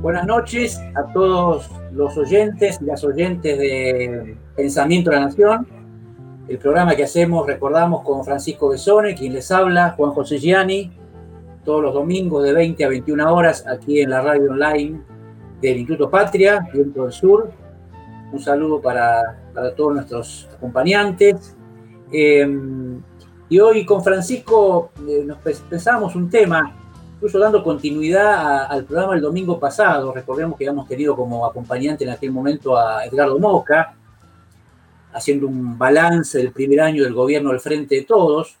Buenas noches a todos los oyentes y las oyentes de Pensamiento de la Nación. El programa que hacemos, recordamos, con Francisco Besone, quien les habla, Juan José Gianni, todos los domingos de 20 a 21 horas aquí en la radio online del Instituto Patria, Viento del Sur. Un saludo para, todos nuestros acompañantes. Em, y hoy con Francisco eh, nos pensamos un tema, incluso dando continuidad al programa del domingo pasado. Recordemos que habíamos tenido como acompañante en aquel momento a Edgardo Moca, haciendo un balance del primer año del gobierno del Frente de Todos.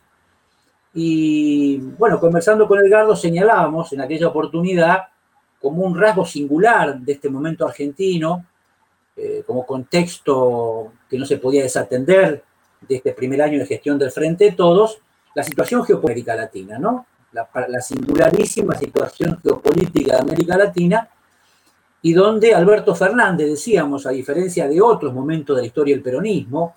Y bueno, conversando con Edgardo señalábamos en aquella oportunidad como un rasgo singular de este momento argentino, eh, como contexto que no se podía desatender de este primer año de gestión del Frente de Todos, la situación geopolítica latina, ¿no? La, la singularísima situación geopolítica de América Latina, y donde Alberto Fernández, decíamos, a diferencia de otros momentos de la historia del peronismo,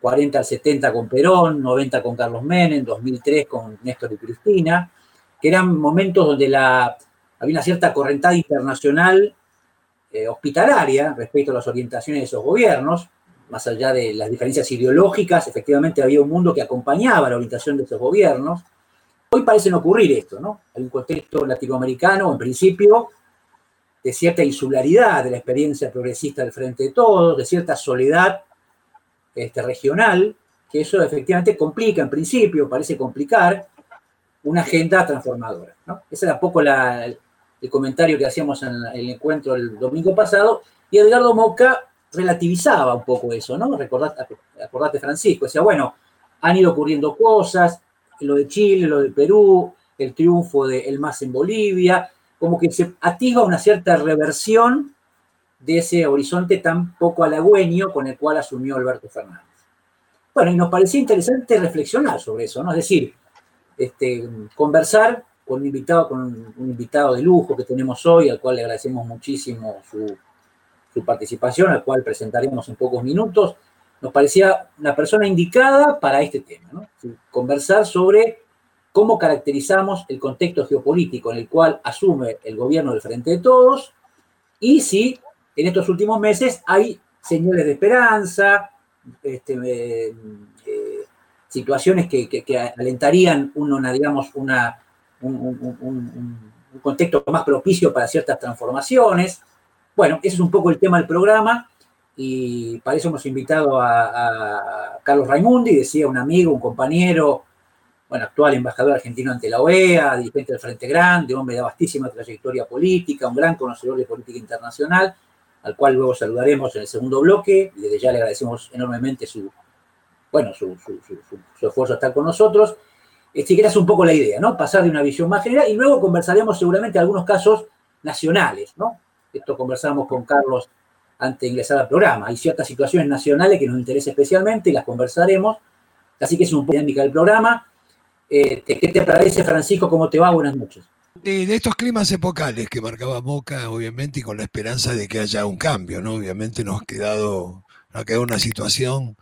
40 al 70 con Perón, 90 con Carlos Menem, 2003 con Néstor y Cristina, que eran momentos donde la, había una cierta correntada internacional eh, hospitalaria respecto a las orientaciones de esos gobiernos, más allá de las diferencias ideológicas, efectivamente había un mundo que acompañaba la orientación de esos gobiernos. Hoy parece no ocurrir esto, ¿no? Hay un contexto latinoamericano, en principio, de cierta insularidad de la experiencia progresista del Frente de Todos, de cierta soledad este, regional, que eso efectivamente complica, en principio, parece complicar una agenda transformadora. ¿no? Ese era poco el comentario que hacíamos en el encuentro el domingo pasado, y Edgardo Moca relativizaba un poco eso, ¿no? Recordate, acordate Francisco, decía, bueno, han ido ocurriendo cosas, lo de Chile, lo de Perú, el triunfo de El MAS en Bolivia, como que se atisba una cierta reversión de ese horizonte tan poco halagüeño con el cual asumió Alberto Fernández. Bueno, y nos parecía interesante reflexionar sobre eso, ¿no? Es decir, este, conversar con un invitado, con un invitado de lujo que tenemos hoy, al cual le agradecemos muchísimo su, participación, al cual presentaremos en pocos minutos. Nos parecía una persona indicada para este tema, ¿no? Conversar sobre cómo caracterizamos el contexto geopolítico en el cual asume el gobierno del Frente de Todos y si en estos últimos meses hay señales de esperanza, este, eh, eh, situaciones que, alentarían una, digamos, un, contexto más propicio para ciertas transformaciones. Bueno, ese es un poco el tema del programa y para eso hemos invitado a, Carlos Raimundi, decía un amigo, un compañero, bueno, actual embajador argentino ante la OEA, dirigente del Frente Grande, hombre de vastísima trayectoria política, un gran conocedor de política internacional, al cual luego saludaremos en el segundo bloque. Y desde ya le agradecemos enormemente su, bueno, su, esfuerzo a estar con nosotros. Este, que un poco la idea, ¿no? Pasar de una visión más general y luego conversaremos seguramente algunos casos nacionales, ¿no? Esto conversamos con Carlos antes de ingresar al programa. Hay ciertas situaciones nacionales que nos interesan especialmente y las conversaremos. Así que es un poco dinámica del programa. Eh, ¿Qué te parece, Francisco? ¿Cómo te va? Buenas noches de, estos climas epocales que marcaba Moca, obviamente, y con la esperanza de que haya un cambio, ¿no? Obviamente nos ha quedado, nos ha quedado una situación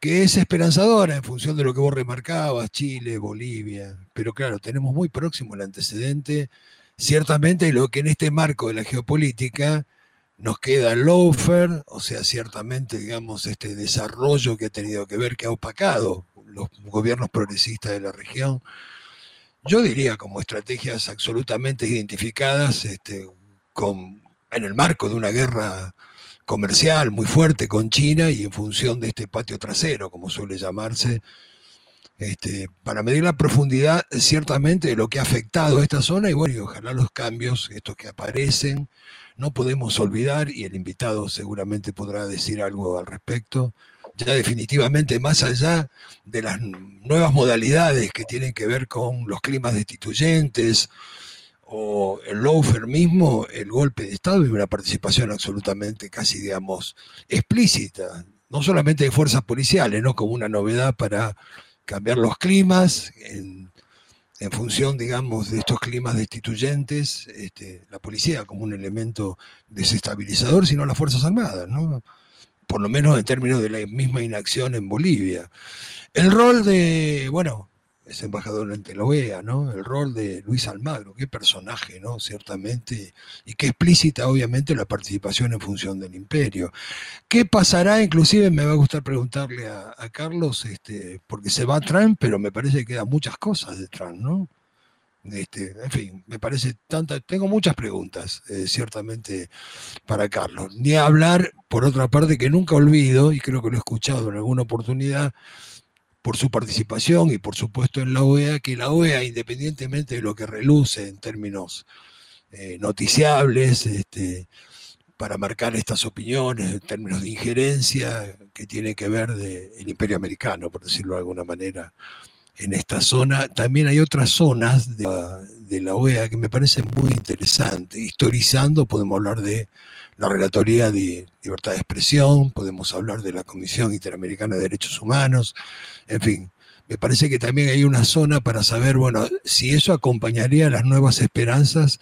que es esperanzadora en función de lo que vos remarcabas, Chile, Bolivia, pero claro, tenemos muy próximo el antecedente, ciertamente lo que en este marco de la geopolítica nos queda el loafer, o sea, ciertamente, digamos, este desarrollo que ha tenido que ver, que ha opacado los gobiernos progresistas de la región, yo diría como estrategias absolutamente identificadas este, con, en el marco de una guerra comercial muy fuerte con China y en función de este patio trasero, como suele llamarse, este, para medir la profundidad ciertamente de lo que ha afectado a esta zona y bueno, y ojalá los cambios, estos que aparecen, no podemos olvidar, y el invitado seguramente podrá decir algo al respecto, ya definitivamente más allá de las nuevas modalidades que tienen que ver con los climas destituyentes o el lawfare mismo, el golpe de Estado y una participación absolutamente casi, digamos, explícita, no solamente de fuerzas policiales, ¿no? Como una novedad para cambiar los climas en, función, digamos, de estos climas destituyentes, este, la policía como un elemento desestabilizador, sino las Fuerzas Armadas, ¿no? por lo menos en términos de la misma inacción en Bolivia. El rol de, bueno, es embajador ante la OEA, ¿no? El rol de Luis Almagro, qué personaje, ¿no? Ciertamente, y qué explícita, obviamente, la participación en función del imperio. ¿Qué pasará? Inclusive me va a gustar preguntarle a, Carlos, este, porque se va Trump, pero me parece que quedan muchas cosas de Trump, ¿no? Este, en fin, me parece tanta, tengo muchas preguntas, eh, ciertamente, para Carlos. Ni hablar, por otra parte, que nunca olvido, y creo que lo he escuchado en alguna oportunidad, por su participación y por supuesto en la OEA, que la OEA, independientemente de lo que reluce en términos eh, noticiables, este, para marcar estas opiniones en términos de injerencia que tiene que ver del imperio americano, por decirlo de alguna manera, en esta zona. También hay otras zonas de la, de la OEA que me parecen muy interesantes. Historizando podemos hablar de la Relatoría de Libertad de Expresión, podemos hablar de la Comisión Interamericana de Derechos Humanos, en fin, me parece que también hay una zona para saber, bueno, si eso acompañaría las nuevas esperanzas,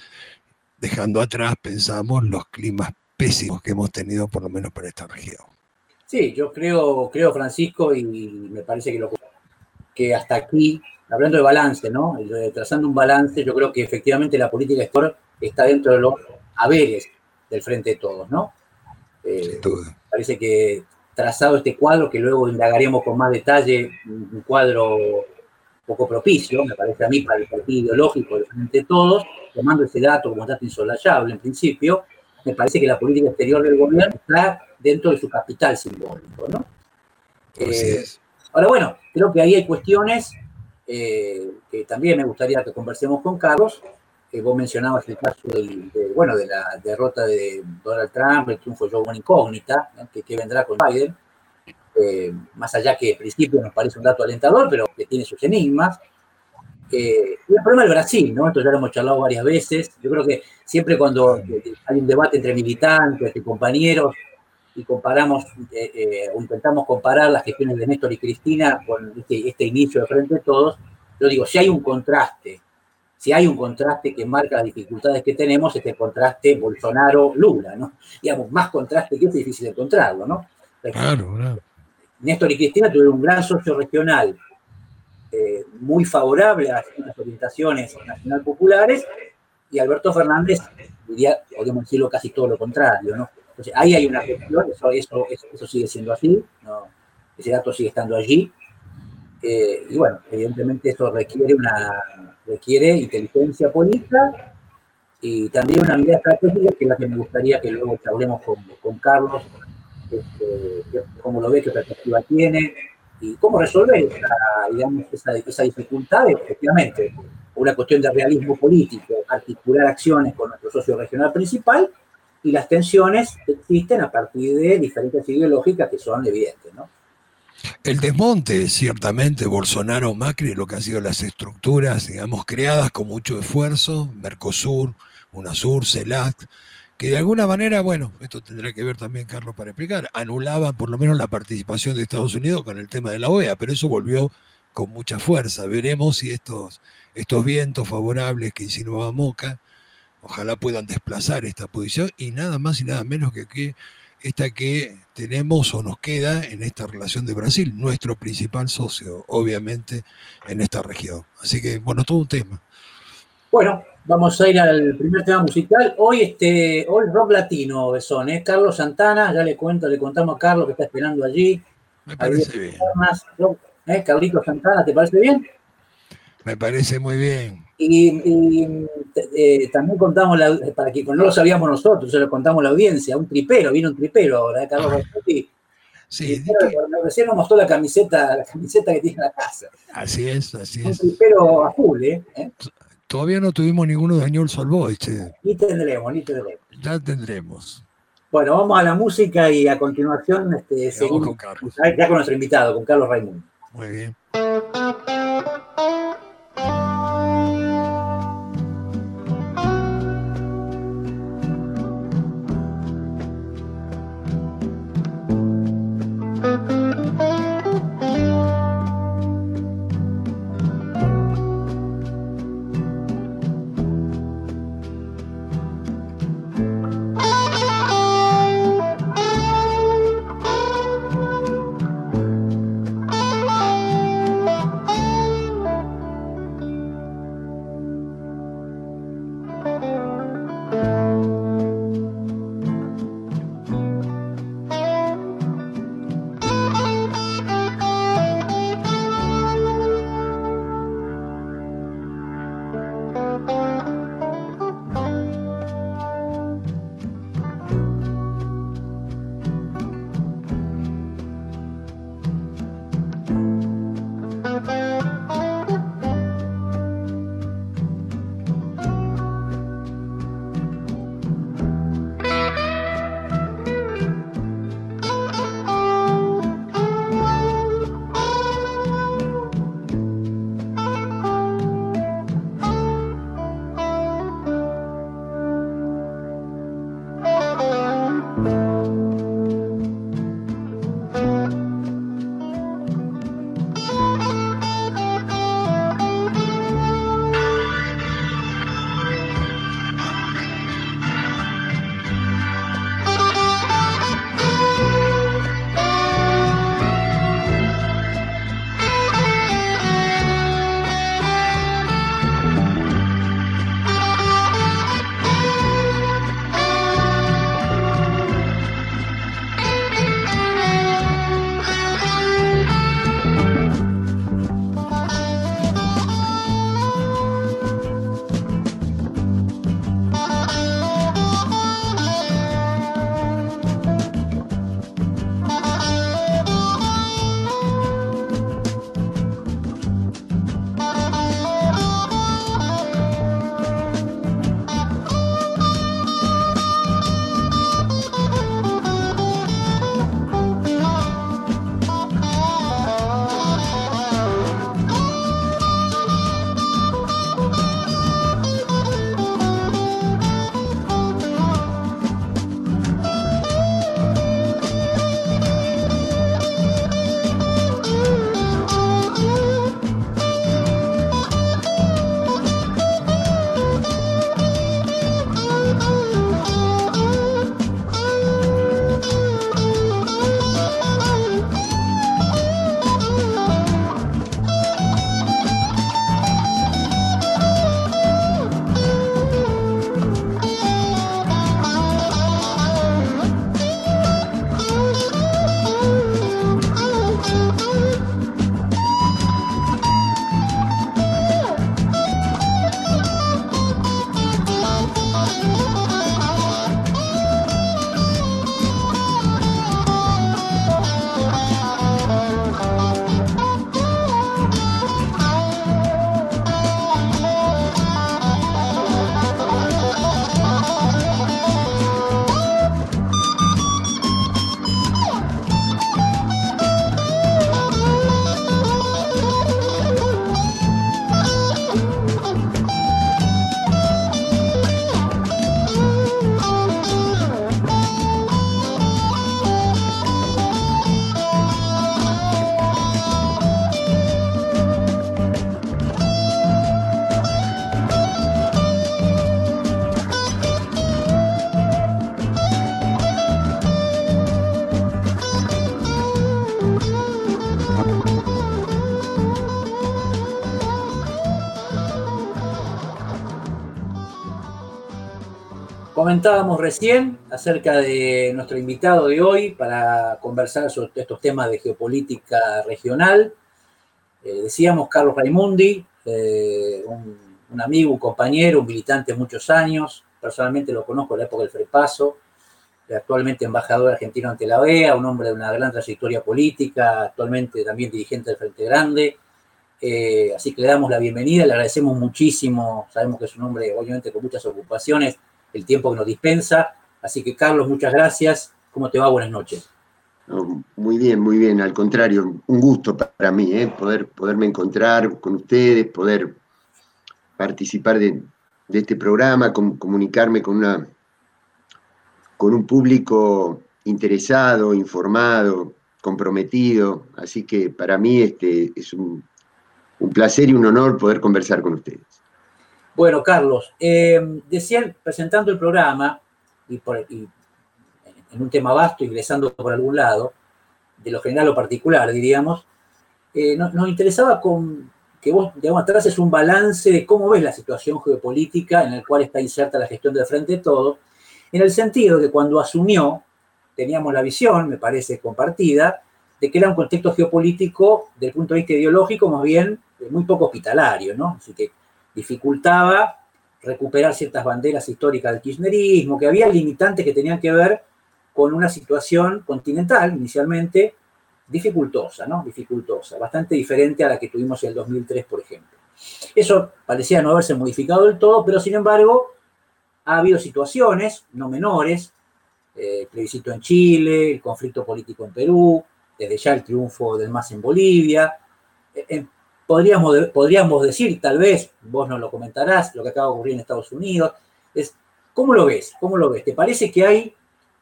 dejando atrás, pensamos, los climas pésimos que hemos tenido, por lo menos para esta región. Sí, yo creo, creo Francisco, y me parece que, lo, que hasta aquí, hablando de balance, ¿no? Trazando un balance, yo creo que efectivamente la política exterior está dentro de los haberes del frente de todos, ¿no? Eh, parece que trazado este cuadro, que luego indagaremos con más detalle, un cuadro poco propicio, me parece a mí, para el partido ideológico del frente de todos, tomando ese dato como dato insolayable en principio, me parece que la política exterior del gobierno está dentro de su capital simbólico, ¿no? Eh, ahora, bueno, creo que ahí hay cuestiones eh, que también me gustaría que conversemos con Carlos, vos mencionabas el caso de, bueno, de la derrota de Donald Trump, el triunfo de Joe Biden incógnita, que, vendrá con Biden, eh, más allá que en principio nos parece un dato alentador, pero que tiene sus enigmas. Eh, y el problema del Brasil, ¿no? Esto ya lo hemos charlado varias veces. Yo creo que siempre cuando hay un debate entre militantes, y compañeros, y comparamos, eh, intentamos comparar las gestiones de Néstor y Cristina con este, este inicio de Frente de Todos, yo digo, si hay un contraste si hay un contraste que marca las dificultades que tenemos, este contraste Bolsonaro-Lula, ¿no? Digamos, más contraste que es difícil encontrarlo, ¿no? Claro, claro. Néstor y Cristina tuvieron un gran socio regional eh, muy favorable a las orientaciones nacional populares y Alberto Fernández diría, podemos decirlo casi todo lo contrario, ¿no? Entonces, ahí hay una cuestión, eso, eso, eso, sigue siendo así, ¿no? ese dato sigue estando allí, eh, y bueno, evidentemente eso requiere una, requiere inteligencia política y también una mirada estratégica, que es la que me gustaría que luego hablemos con, con Carlos, este, cómo lo ve, qué perspectiva tiene y cómo resolver esa, digamos, esa, dificultad, efectivamente, una cuestión de realismo político, articular acciones con nuestro socio regional principal y las tensiones existen a partir de diferentes ideológicas que son evidentes, ¿no? El desmonte, ciertamente, Bolsonaro, Macri, lo que han sido las estructuras, digamos, creadas con mucho esfuerzo, Mercosur, UNASUR, CELAC, que de alguna manera, bueno, esto tendrá que ver también, Carlos, para explicar, anulaban por lo menos la participación de Estados Unidos con el tema de la OEA, pero eso volvió con mucha fuerza. Veremos si estos, estos vientos favorables que insinuaba Moca, ojalá puedan desplazar esta posición y nada más y nada menos que que esta que tenemos o nos queda en esta relación de Brasil, nuestro principal socio, obviamente, en esta región. Así que, bueno, todo un tema. Bueno, vamos a ir al primer tema musical. Hoy, este, hoy rock latino, Besón, ¿eh? Carlos Santana, ya le cuento, le contamos a Carlos que está esperando allí. Me parece bien. ¿eh? Carlitos Santana, ¿te parece bien? Me parece muy bien. Y, eh, también contamos, para que no lo sabíamos nosotros, se lo contamos a la audiencia, un tripero, vino un tripero ahora. Carlos Rossetti. Sí, recién nos mostró la camiseta, la camiseta que tiene en la casa. Así es, así es. Un tripero azul, ¿eh? ¿eh? Todavía no tuvimos ninguno de Añol Solboy, Ni tendremos, ni tendremos. Ya tendremos. Bueno, vamos a la música y a continuación este, seguimos, con Carlos. ya con nuestro invitado, con Carlos Raimundo. Muy bien. Comentábamos recién acerca de nuestro invitado de hoy para conversar sobre estos temas de geopolítica regional. Eh, decíamos Carlos Raimundi, eh, un, amigo, un compañero, un militante de muchos años. Personalmente lo conozco en la época del Frepaso, actualmente embajador argentino ante la OEA, un hombre de una gran trayectoria política, actualmente también dirigente del Frente Grande. Eh, así que le damos la bienvenida, le agradecemos muchísimo, sabemos que es un hombre obviamente con muchas ocupaciones, el tiempo que nos dispensa. Así que Carlos, muchas gracias. ¿Cómo te va? Buenas noches. muy bien, muy bien. Al contrario, un gusto para mí, ¿eh? poder, poderme encontrar con ustedes, poder participar de, este programa, comunicarme con una con un público interesado, informado, comprometido. Así que para mí este, es un, placer y un honor poder conversar con ustedes. Bueno, Carlos, eh, presentando el programa, y, en un tema vasto, ingresando por algún lado, de lo general o particular, diríamos, eh, nos, interesaba con, que vos, digamos, traces un balance de cómo ves la situación geopolítica en la cual está inserta la gestión del Frente de Todo, en el sentido de que cuando asumió, teníamos la visión, me parece compartida, de que era un contexto geopolítico, del punto de vista ideológico, más bien eh, muy poco hospitalario, ¿no? Así que dificultaba recuperar ciertas banderas históricas del kirchnerismo, que había limitantes que tenían que ver con una situación continental, inicialmente, dificultosa, ¿no? Dificultosa, bastante diferente a la que tuvimos en el 2003, por ejemplo. Eso parecía no haberse modificado del todo, pero sin embargo, ha habido situaciones, no menores, eh, el plebiscito en Chile, el conflicto político en Perú, desde ya el triunfo del MAS en Bolivia. Eh, eh, podríamos, podríamos decir, tal vez, vos nos lo comentarás, lo que acaba de ocurrir en Estados Unidos, es, ¿cómo lo ves? ¿Cómo lo ves? ¿Te parece que hay,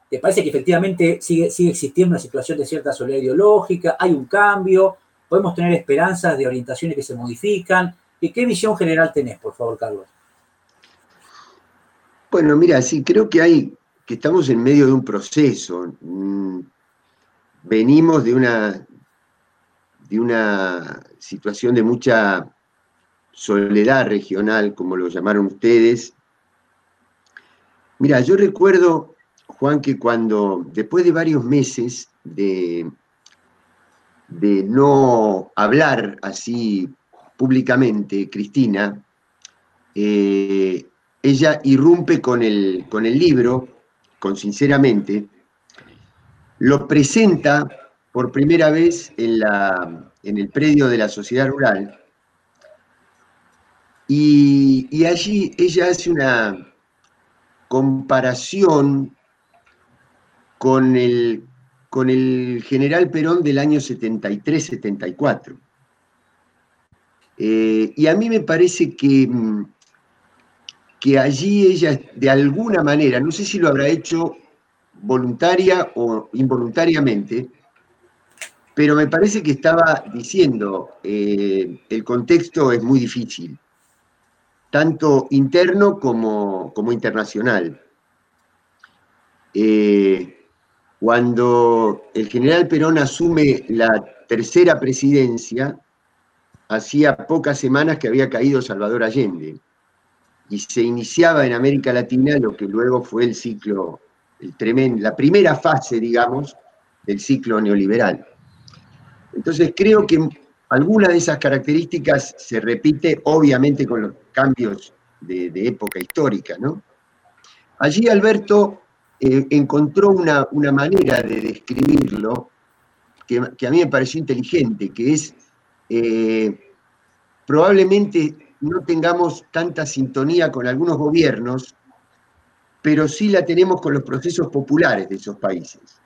te parece que efectivamente sigue, sigue existiendo una situación de cierta soledad ideológica, hay un cambio, podemos tener esperanzas de orientaciones que se modifican? ¿Y qué visión general tenés, por favor, Carlos? Bueno, mira, sí, creo que hay, que estamos en medio de un proceso. Mm, venimos de una, de una situación de mucha soledad regional, como lo llamaron ustedes. Mira, yo recuerdo, Juan, que cuando, después de varios meses de, de no hablar así públicamente, Cristina, eh, ella irrumpe con el, con el libro, con Sinceramente, lo presenta por primera vez en, la, en el predio de la sociedad rural y, allí ella hace una comparación con el, con el general Perón del año 73-74. Eh, y a mí me parece que que allí ella, de alguna manera, no sé si lo habrá hecho voluntaria o involuntariamente, pero me parece que estaba diciendo, eh, el contexto es muy difícil, tanto interno como, como internacional. Eh, cuando el general Perón asume la tercera presidencia, hacía pocas semanas que había caído Salvador Allende y se iniciaba en América Latina lo que luego fue el ciclo, el tremendo, la primera fase, digamos, del ciclo neoliberal. Entonces creo que alguna de esas características se repite obviamente con los cambios de, época histórica, ¿no? Allí Alberto eh, encontró una, manera de describirlo que, a mí me pareció inteligente, que es eh, probablemente no tengamos tanta sintonía con algunos gobiernos, pero sí la tenemos con los procesos populares de esos países.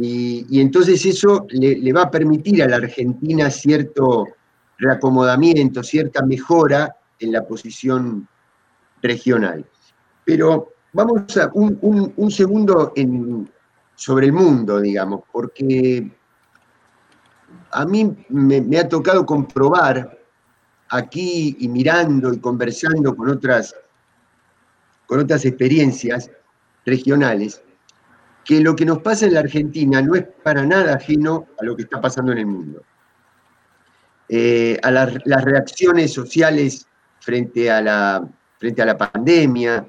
Y, entonces eso le, va a permitir a la Argentina cierto reacomodamiento, cierta mejora en la posición regional. Pero vamos a un, segundo sobre el mundo, digamos, porque a mí me ha tocado comprobar aquí y mirando y conversando con otras, con otras experiencias regionales, que lo que nos pasa en la Argentina no es para nada ajeno a lo que está pasando en el mundo. Eh, a las reacciones sociales frente a, la, frente a la pandemia,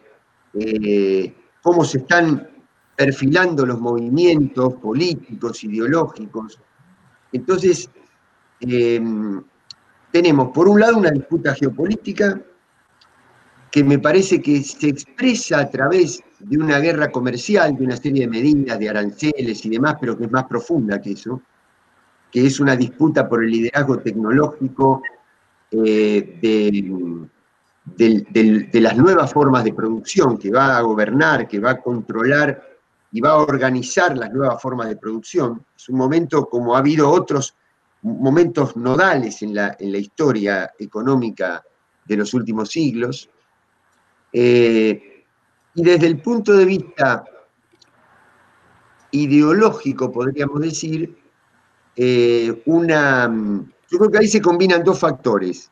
eh, cómo se están perfilando los movimientos políticos, ideológicos. Entonces, eh, tenemos por un lado una disputa geopolítica que me parece que se expresa a través de una guerra comercial, de una serie de medidas, de aranceles y demás, pero que es más profunda que eso, que es una disputa por el liderazgo tecnológico eh, de, las nuevas formas de producción, que va a gobernar, que va a controlar y va a organizar las nuevas formas de producción. Es un momento como ha habido otros momentos nodales en la, en la historia económica de los últimos siglos. Eh, y desde el punto de vista ideológico, podríamos decir, eh, una, yo creo que ahí se combinan dos factores.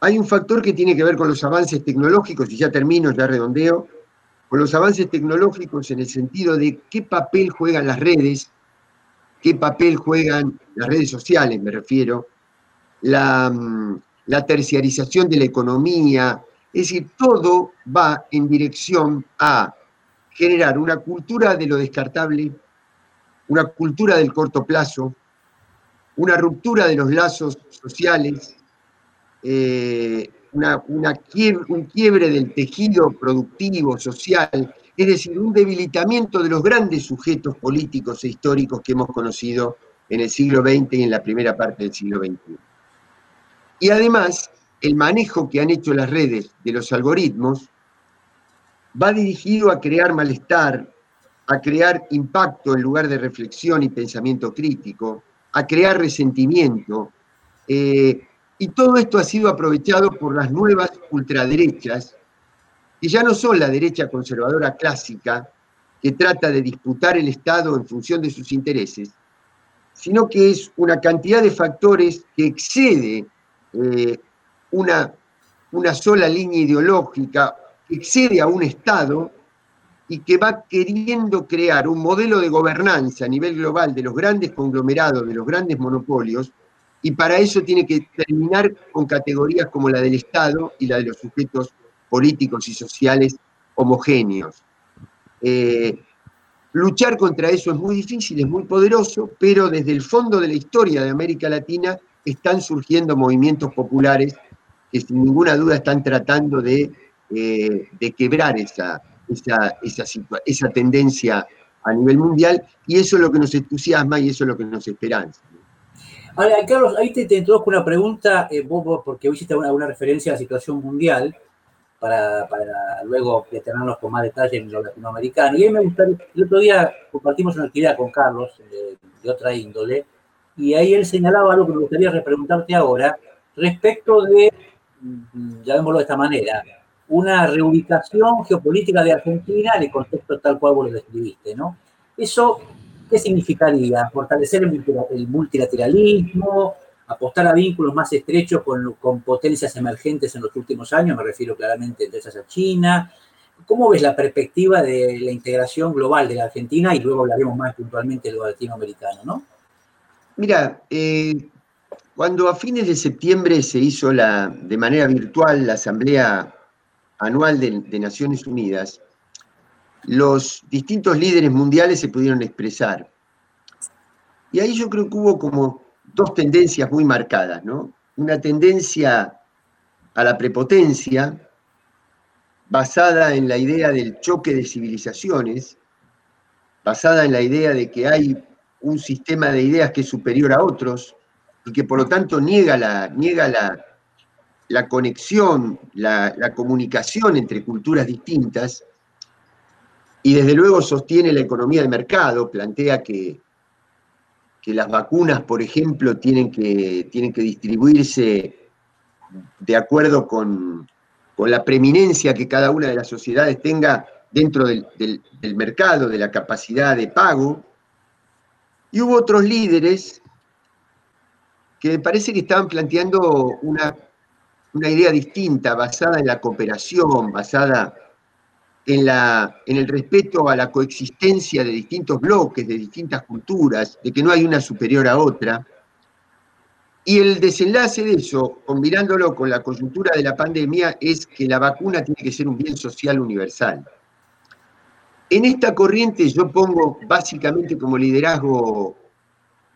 Hay un factor que tiene que ver con los avances tecnológicos, y ya termino, ya redondeo, con los avances tecnológicos en el sentido de qué papel juegan las redes, qué papel juegan las redes sociales, me refiero, la, la terciarización de la economía, es decir, todo va en dirección a generar una cultura de lo descartable, una cultura del corto plazo, una ruptura de los lazos sociales, eh, una, un quiebre del tejido productivo, social, es decir, un debilitamiento de los grandes sujetos políticos e históricos que hemos conocido en el siglo XX y en la primera parte del siglo XXI. Y además, el manejo que han hecho las redes de los algoritmos va dirigido a crear malestar, a crear impacto en lugar de reflexión y pensamiento crítico, a crear resentimiento. Eh, y todo esto ha sido aprovechado por las nuevas ultraderechas, que ya no son la derecha conservadora clásica, que trata de disputar el Estado en función de sus intereses, sino que es una cantidad de factores que excede eh, una, una sola línea ideológica, excede a un Estado y que va queriendo crear un modelo de gobernanza a nivel global de los grandes conglomerados, de los grandes monopolios, y para eso tiene que terminar con categorías como la del Estado y la de los sujetos políticos y sociales homogéneos. Eh, luchar contra eso es muy difícil, es muy poderoso, pero desde el fondo de la historia de América Latina están surgiendo movimientos populares que sin ninguna duda están tratando de, eh, quebrar esa, esa, esa, tendencia a nivel mundial, y eso es lo que nos entusiasma y eso es lo que nos esperanza. Ahora, Carlos, ahí te, te introduzco una pregunta, eh, porque hoy hiciste una, referencia a la situación mundial, para, luego detenernos con más detalle en lo latinoamericano. Y ahí me gustaría, el otro día compartimos una actividad con Carlos, eh, de otra índole, y ahí él señalaba algo que me gustaría repreguntarte ahora, respecto de llamémoslo de esta manera, una reubicación geopolítica de Argentina en el contexto tal cual vos lo describiste, ¿no? Eso, ¿qué significaría? Fortalecer el multilateralismo, apostar a vínculos más estrechos con, potencias emergentes en los últimos años, me refiero claramente esas a China. ¿Cómo ves la perspectiva de la integración global de la Argentina? Y luego hablaremos más puntualmente de lo latinoamericano, ¿no? Mira, eh, cuando a fines de septiembre se hizo la, de manera virtual la Asamblea Anual de, Naciones Unidas, los distintos líderes mundiales se pudieron expresar. Y ahí yo creo que hubo como dos tendencias muy marcadas, ¿no? Una tendencia a la prepotencia, basada en la idea del choque de civilizaciones, basada en la idea de que hay un sistema de ideas que es superior a otros, y que por lo tanto niega la, niega la, la conexión, la, comunicación entre culturas distintas, y desde luego sostiene la economía de mercado, plantea que, que las vacunas, por ejemplo, tienen que, tienen que distribuirse de acuerdo con, la preeminencia que cada una de las sociedades tenga dentro del, del mercado, de la capacidad de pago. Y hubo otros líderes que parece que estaban planteando una, idea distinta, basada en la cooperación, basada en, la, en el respeto a la coexistencia de distintos bloques, de distintas culturas, de que no hay una superior a otra. Y el desenlace de eso, combinándolo con la coyuntura de la pandemia, es que la vacuna tiene que ser un bien social universal. En esta corriente yo pongo básicamente como liderazgo,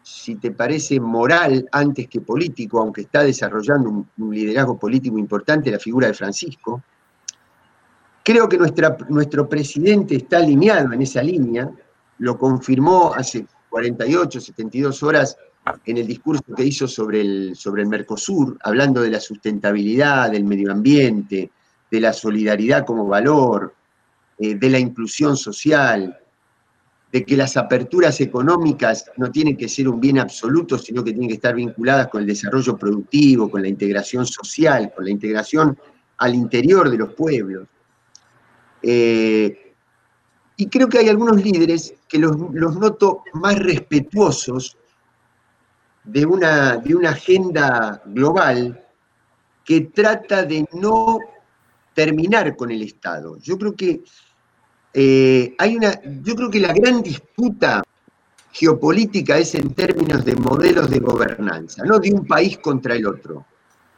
si te parece, moral antes que político, aunque está desarrollando un, liderazgo político importante, la figura de Francisco. Creo que nuestra, nuestro presidente está alineado en esa línea, lo confirmó hace 48, 72 horas en el discurso que hizo sobre el, sobre el Mercosur, hablando de la sustentabilidad, del medio ambiente, de la solidaridad como valor, eh, de la inclusión social, de que las aperturas económicas no tienen que ser un bien absoluto, sino que tienen que estar vinculadas con el desarrollo productivo, con la integración social, con la integración al interior de los pueblos. Eh, y creo que hay algunos líderes que los, noto más respetuosos de una, de una agenda global que trata de no terminar con el Estado. Yo creo que eh, hay una, yo creo que la gran disputa geopolítica es en términos de modelos de gobernanza, no de un país contra el otro.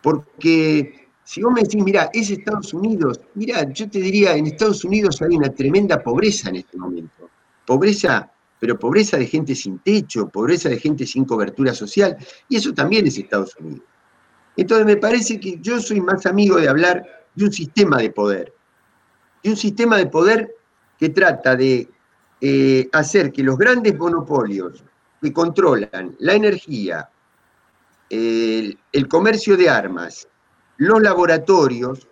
Porque si vos me decís, mira, es Estados Unidos, mira, yo te diría, en Estados Unidos hay una tremenda pobreza en este momento. Pobreza, pero pobreza de gente sin techo, pobreza de gente sin cobertura social, y eso también es Estados Unidos. Entonces me parece que yo soy más amigo de hablar de un sistema de poder, de un sistema de poder que trata de eh, hacer que los grandes monopolios que controlan la energía, el, comercio de armas, los laboratorios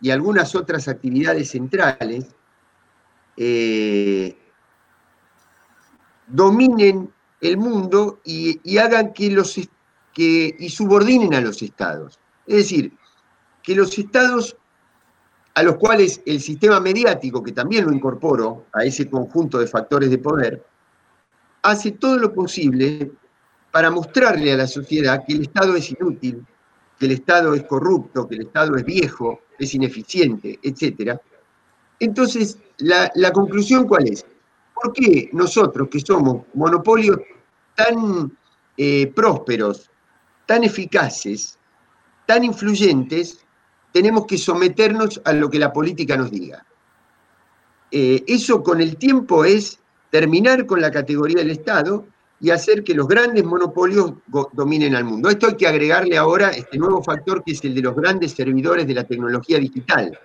y algunas otras actividades centrales, eh, dominen el mundo y, hagan que los que, y subordinen a los estados. Es decir, que los estados a los cuales el sistema mediático, que también lo incorporo a ese conjunto de factores de poder, hace todo lo posible para mostrarle a la sociedad que el Estado es inútil, que el Estado es corrupto, que el Estado es viejo, es ineficiente, etc. Entonces, la, conclusión cuál es? ¿Por qué nosotros que somos monopolios tan eh, prósperos, tan eficaces, tan influyentes, tenemos que someternos a lo que la política nos diga. Eh, eso con el tiempo es terminar con la categoría del Estado y hacer que los grandes monopolios dominen al mundo. Esto hay que agregarle ahora este nuevo factor que es el de los grandes servidores de la tecnología digital,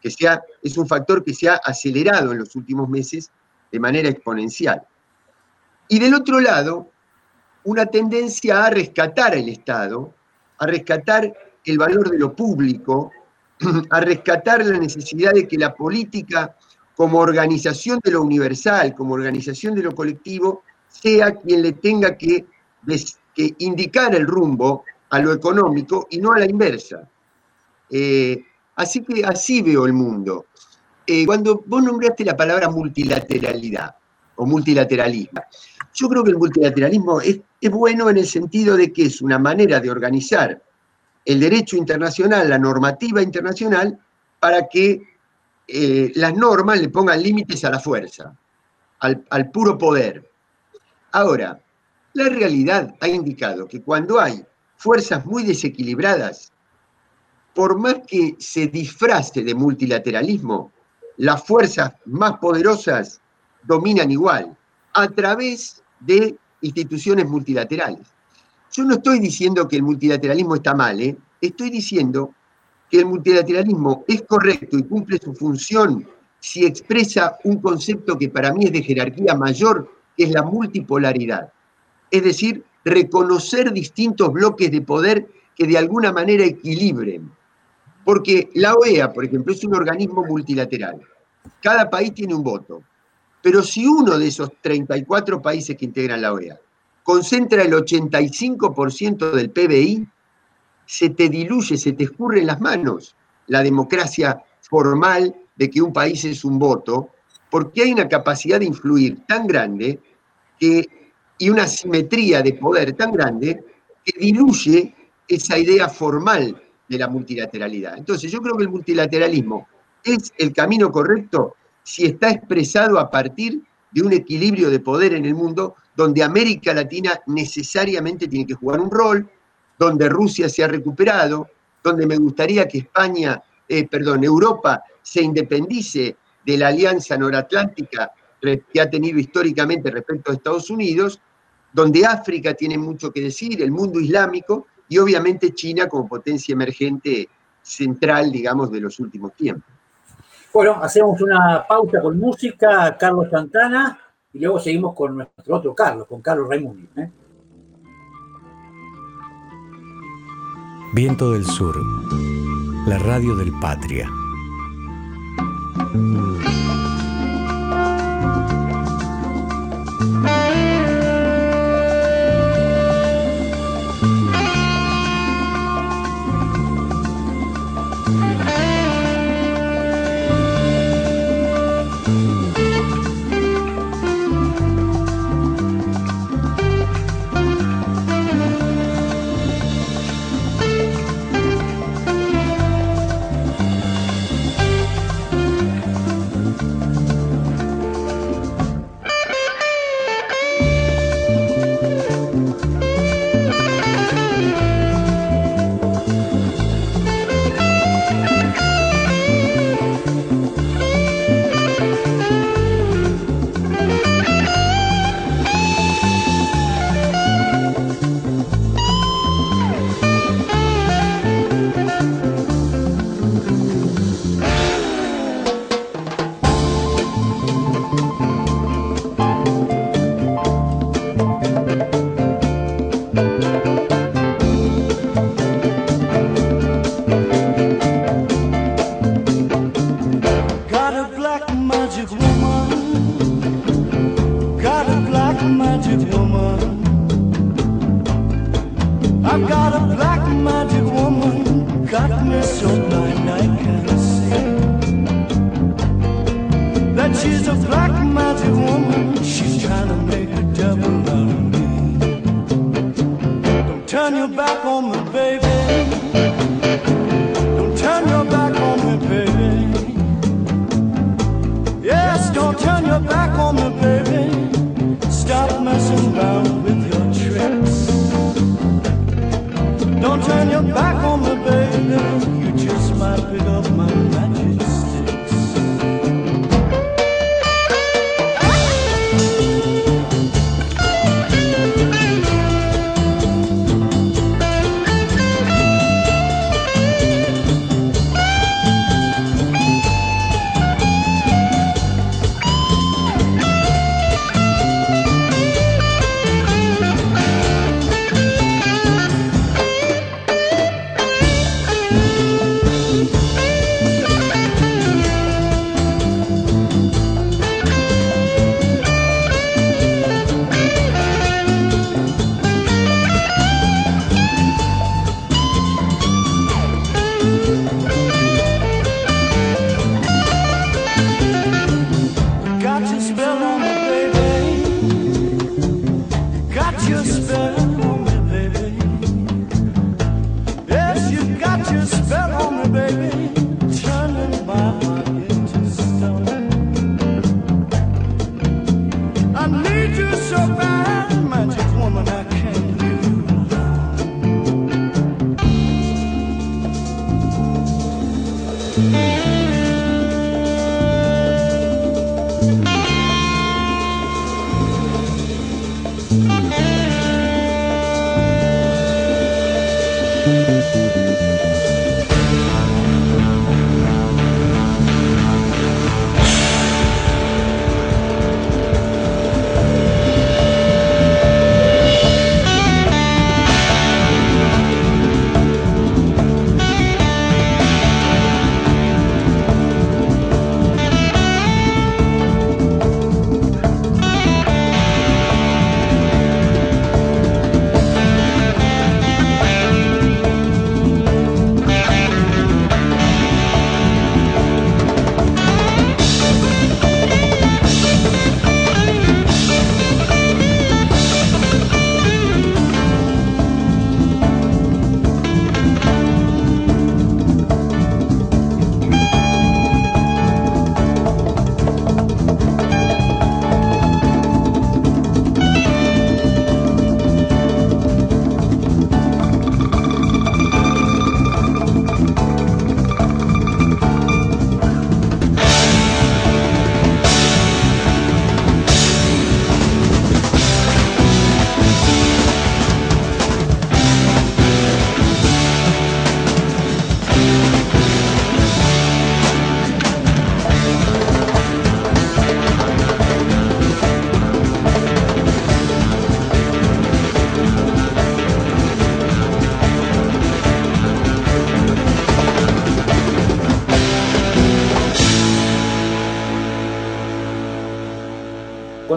que sea, es un factor que se ha acelerado en los últimos meses de manera exponencial. Y del otro lado, una tendencia a rescatar el Estado, a rescatar el valor de lo público, a rescatar la necesidad de que la política como organización de lo universal, como organización de lo colectivo, sea quien le tenga que, indicar el rumbo a lo económico y no a la inversa. Eh, así que así veo el mundo. Eh, cuando vos nombraste la palabra multilateralidad o multilateralismo, yo creo que el multilateralismo es bueno en el sentido de que es una manera de organizar el derecho internacional, la normativa internacional, para que eh, las normas le pongan límites a la fuerza, al, al puro poder. Ahora, la realidad ha indicado que cuando hay fuerzas muy desequilibradas, por más que se disfrace de multilateralismo, las fuerzas más poderosas dominan igual, a través de instituciones multilaterales. Yo no estoy diciendo que el multilateralismo está mal, ¿eh? estoy diciendo que el multilateralismo es correcto y cumple su función si expresa un concepto que para mí es de jerarquía mayor, que es la multipolaridad. Es decir, reconocer distintos bloques de poder que de alguna manera equilibren. Porque la OEA, por ejemplo, es un organismo multilateral. Cada país tiene un voto. Pero si uno de esos 34 países que integran la OEA concentra el 85% del PBI, se te diluye, se te escurre en las manos la democracia formal de que un país es un voto, porque hay una capacidad de influir tan grande que, y una simetría de poder tan grande que diluye esa idea formal de la multilateralidad. Entonces yo creo que el multilateralismo es el camino correcto si está expresado a partir de un equilibrio de poder en el mundo donde América Latina necesariamente tiene que jugar un rol, donde Rusia se ha recuperado, donde me gustaría que España, eh, perdón, Europa se independice de la alianza noratlántica que ha tenido históricamente respecto a Estados Unidos, donde África tiene mucho que decir, el mundo islámico y obviamente China como potencia emergente central, digamos, de los últimos tiempos. Bueno, hacemos una pausa con música, Carlos Santana, y luego seguimos con nuestro otro Carlos, con Carlos Raimundi. ¿eh? Viento del Sur, la radio del Patria.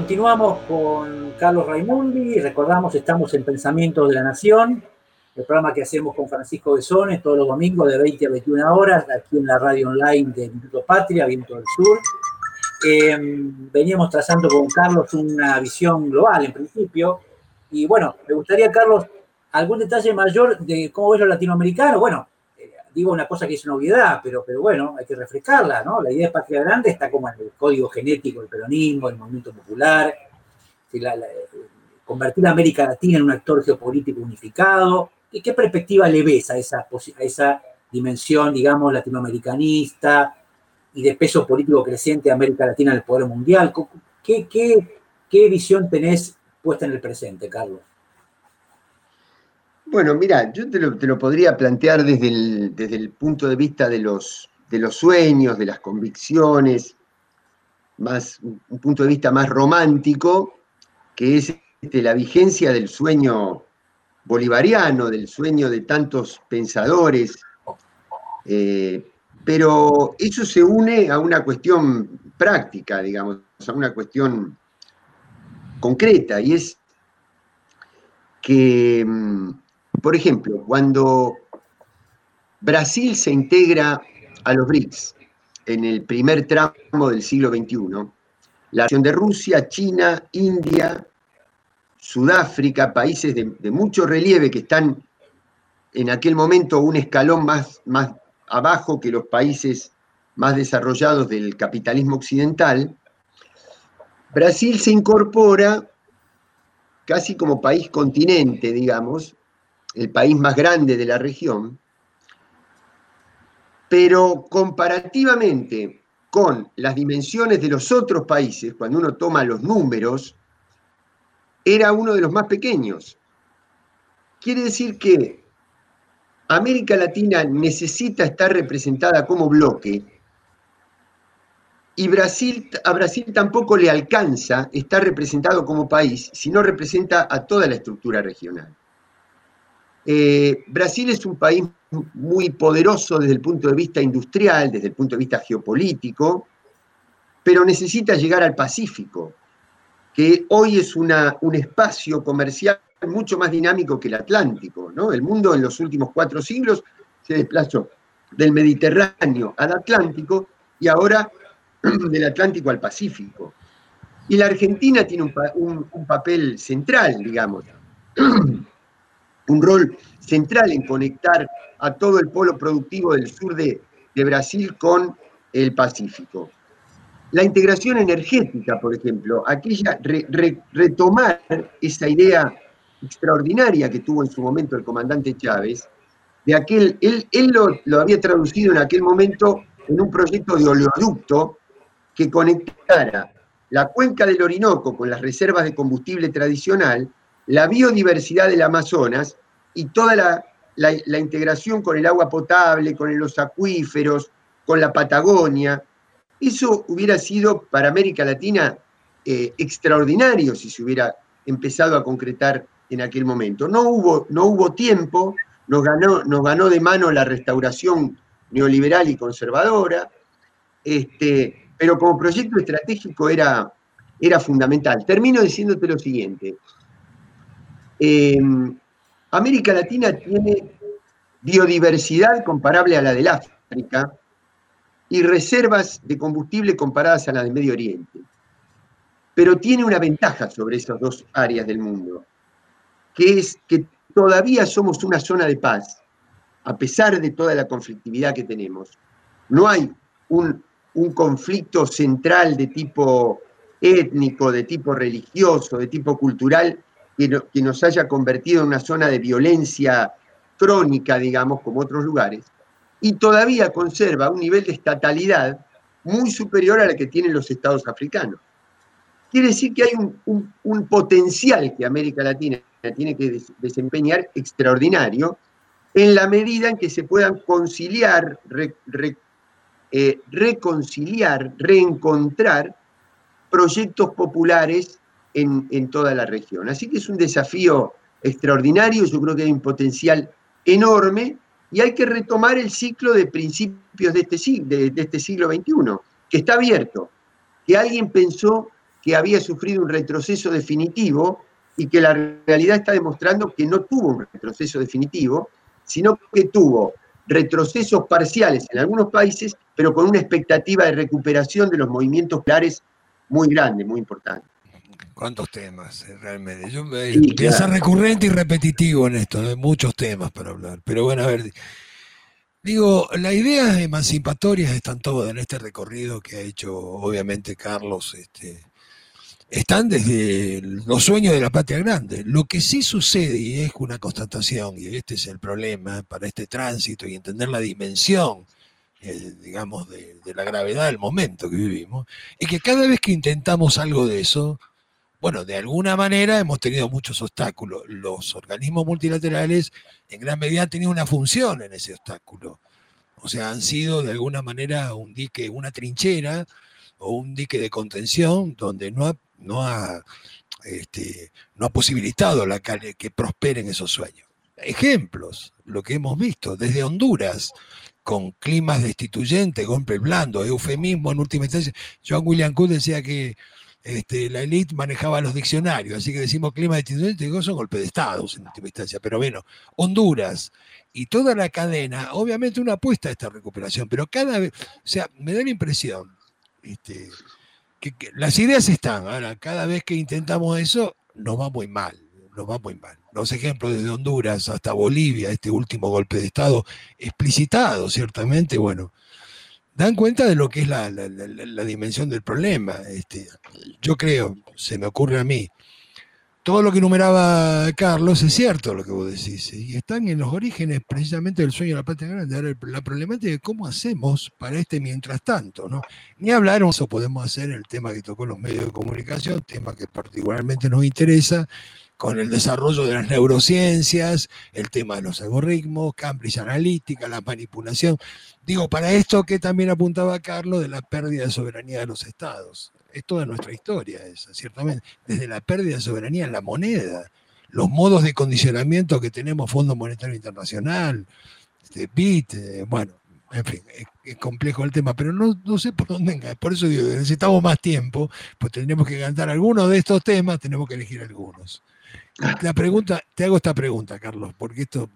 Continuamos con Carlos Raimundi. Recordamos, estamos en Pensamientos de la Nación, el programa que hacemos con Francisco Besones todos los domingos de 20 a 21 horas, aquí en la radio online de Instituto Patria, Viento del Sur. Eh, veníamos trazando con Carlos una visión global en principio. Y bueno, me gustaría, Carlos, algún detalle mayor de cómo ves lo latinoamericano. Bueno, digo una cosa que es una obviedad, pero, pero bueno, hay que refrescarla, ¿no? La idea de patria grande está como en el código genético del peronismo, el movimiento popular, convertir a América Latina en un actor geopolítico unificado. ¿Y qué perspectiva le ves a esa, a esa dimensión, digamos, latinoamericanista y de peso político creciente de América Latina en el poder mundial? ¿Qué, visión tenés puesta en el presente, Carlos? Bueno, mira, yo te lo, podría plantear desde el, desde el, punto de vista de los, de los sueños, de las convicciones, más, un punto de vista más romántico, que es este, la vigencia del sueño bolivariano, del sueño de tantos pensadores, eh, pero eso se une a una cuestión práctica, digamos, a una cuestión concreta, y es que mm, por ejemplo, cuando Brasil se integra a los BRICS en el primer tramo del siglo XXI, la acción de Rusia, China, India, Sudáfrica, países de, mucho relieve que están en aquel momento un escalón más, más abajo que los países más desarrollados del capitalismo occidental, Brasil se incorpora casi como país continente, digamos, el país más grande de la región, pero comparativamente con las dimensiones de los otros países, cuando uno toma los números, era uno de los más pequeños. Quiere decir que América Latina necesita estar representada como bloque y Brasil, a Brasil tampoco le alcanza estar representado como país si no representa a toda la estructura regional. Eh, Brasil es un país muy poderoso desde el punto de vista industrial, desde el punto de vista geopolítico, pero necesita llegar al Pacífico, que hoy es un espacio comercial mucho más dinámico que el Atlántico. El mundo en los últimos cuatro siglos se desplazó del Mediterráneo al Atlántico y ahora del Atlántico al Pacífico. Y la Argentina tiene un papel central, digamos. un rol central en conectar a todo el polo productivo del sur de, Brasil con el Pacífico. La integración energética, por ejemplo, aquella retomar esa idea extraordinaria que tuvo en su momento el comandante Chávez, de aquel, él, él lo, lo, había traducido en aquel momento en un proyecto de oleoducto que conectara la cuenca del Orinoco con las reservas de combustible tradicional la biodiversidad del Amazonas y toda la, integración con el agua potable, con los acuíferos, con la Patagonia. Eso hubiera sido para América Latina eh, extraordinario si se hubiera empezado a concretar en aquel momento. No hubo, no hubo tiempo, nos ganó, nos ganó de mano la restauración neoliberal y conservadora, este, pero como proyecto estratégico era, era fundamental. Termino diciéndote lo siguiente. Em, América Latina tiene biodiversidad comparable a la del África y reservas de combustible comparadas a la del Medio Oriente. Pero tiene una ventaja sobre esas dos áreas del mundo, que es que todavía somos una zona de paz, a pesar de toda la conflictividad que tenemos. No hay un conflicto central de tipo étnico, de tipo religioso, de tipo cultural, que, nos haya convertido en una zona de violencia crónica, digamos, como otros lugares, y todavía conserva un nivel de estatalidad muy superior a la que tienen los estados africanos. Quiere decir que hay un, potencial que América Latina tiene que desempeñar extraordinario en la medida en que se puedan conciliar, eh, reconciliar, reencontrar proyectos populares en, toda la región. Así que es un desafío extraordinario, yo creo que hay un potencial enorme y hay que retomar el ciclo de principios de este, de, de este siglo XXI, que está abierto, que alguien pensó que había sufrido un retroceso definitivo y que la realidad está demostrando que no tuvo un retroceso definitivo, sino que tuvo retrocesos parciales en algunos países, pero con una expectativa de recuperación de los movimientos clares muy grande, muy importante. ¿Cuántos temas eh, realmente? Yo eh, voy a ser recurrente y repetitivo en esto, hay muchos temas para hablar. Pero bueno, a ver, digo, las ideas emancipatorias están todas en este recorrido que ha hecho obviamente Carlos, este, están desde los sueños de la patria grande. Lo que sí sucede, y es una constatación, y este es el problema para este tránsito y entender la dimensión, eh, digamos, de, la gravedad del momento que vivimos, es que cada vez que intentamos algo de eso, bueno, de alguna manera hemos tenido muchos obstáculos. Los organismos multilaterales en gran medida han tenido una función en ese obstáculo. O sea, han sido de alguna manera un dique, una trinchera o un dique de contención donde no ha no ha, este, no ha posibilitado la, que prosperen esos sueños. Ejemplos, lo que hemos visto, desde Honduras, con climas destituyentes, golpe blando, eufemismo en última instancia. John William Cook decía que este, la élite manejaba los diccionarios, así que decimos clima destituyente, digo, son golpe de Estado en última instancia. Pero bueno, Honduras y toda la cadena, obviamente una apuesta a esta recuperación, pero cada vez, o sea, me da la impresión, este, las ideas están, ahora cada vez que intentamos eso nos va muy mal, nos va muy mal. Los ejemplos desde Honduras hasta Bolivia, este último golpe de Estado explicitado, ciertamente, bueno, dan cuenta de lo que es la, dimensión del problema. Este, yo creo, se me ocurre a mí, todo lo que enumeraba Carlos es cierto lo que vos decís, y están en los orígenes precisamente del sueño de la patria grande. La problemática de cómo hacemos para este mientras tanto, ¿no? Ni hablar, eso podemos hacer el tema que tocó los medios de comunicación, tema que particularmente nos interesa, con el desarrollo de las neurociencias, el tema de los algoritmos, Cambridge Analytica, la manipulación. Digo, para esto que también apuntaba Carlos de la pérdida de soberanía de los estados es toda nuestra historia esa, ciertamente, desde la pérdida de soberanía en la moneda, los modos de condicionamiento que tenemos Fondo Monetario Internacional, este, BIT, eh, bueno, en fin, es, complejo el tema, pero no, no, sé por dónde por eso digo, necesitamos más tiempo, pues tendremos que cantar algunos de estos temas, tenemos que elegir algunos. La pregunta, te hago esta pregunta, Carlos, porque esto,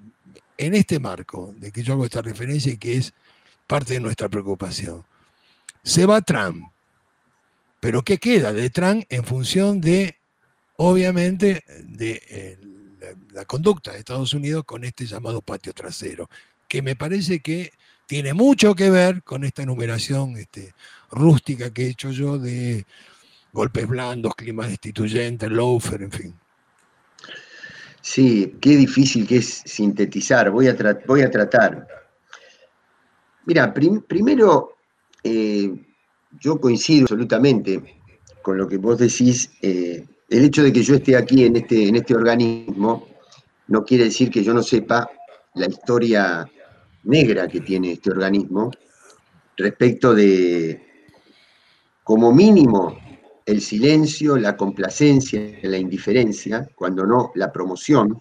en este marco de que yo hago esta referencia y que es parte de nuestra preocupación, se va Trump, pero ¿qué queda de Trump en función de, obviamente, de eh, la, conducta de Estados Unidos con este llamado patio trasero? Que me parece que tiene mucho que ver con esta enumeración este, rústica que he hecho yo de golpes blandos, climas destituyentes, loafer, en fin. Sí, qué difícil que es sintetizar. Voy a, voy a tratar. Mira, primero, eh, yo coincido absolutamente con lo que vos decís. Eh, el hecho de que yo esté aquí en este, en este organismo no quiere decir que yo no sepa la historia negra que tiene este organismo respecto de, como mínimo, el silencio, la complacencia, la indiferencia, cuando no la promoción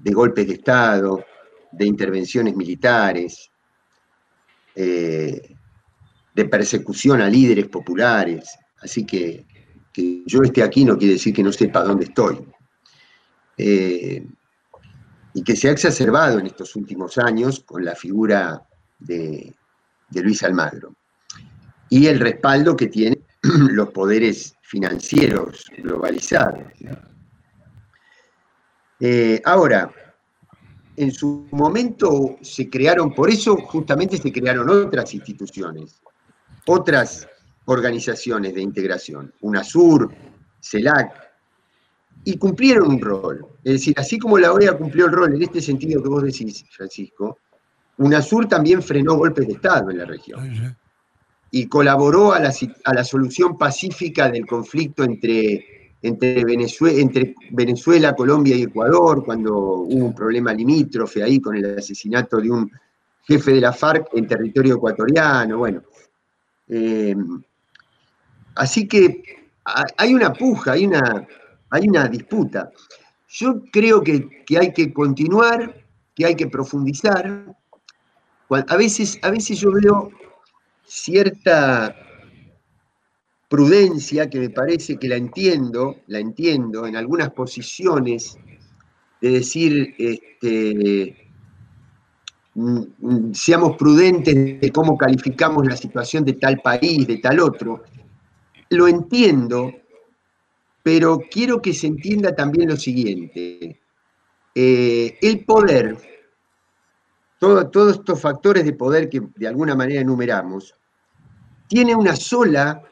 de golpes de Estado, de intervenciones militares, eh, de persecución a líderes populares. Así que que yo esté aquí no quiere decir que no sepa dónde estoy. Eh, y que se ha exacerbado en estos últimos años con la figura de, Luis Almagro. Y el respaldo que tienen los poderes financieros globalizados. Eh, ahora, en su momento se crearon, por eso justamente se crearon otras instituciones otras organizaciones de integración, UNASUR, CELAC, y cumplieron un rol. Es decir, así como la OEA cumplió el rol en este sentido que vos decís, Francisco, UNASUR también frenó golpes de Estado en la región y colaboró a la, solución pacífica del conflicto entre, entre, Venezuela, entre Venezuela, Colombia y Ecuador, cuando hubo un problema limítrofe ahí con el asesinato de un jefe de la FARC en territorio ecuatoriano. Bueno, eh, así que hay una puja, hay una, hay una disputa. Yo creo que, hay que continuar, que hay que profundizar. A veces, a veces yo veo cierta prudencia que me parece que la entiendo, la entiendo en algunas posiciones de decir, este, mm, mm, seamos prudentes de cómo calificamos la situación de tal país, de tal otro. Lo entiendo, pero quiero que se entienda también lo siguiente. Eh, el poder, todos estos factores de poder que de alguna manera enumeramos, tiene una sola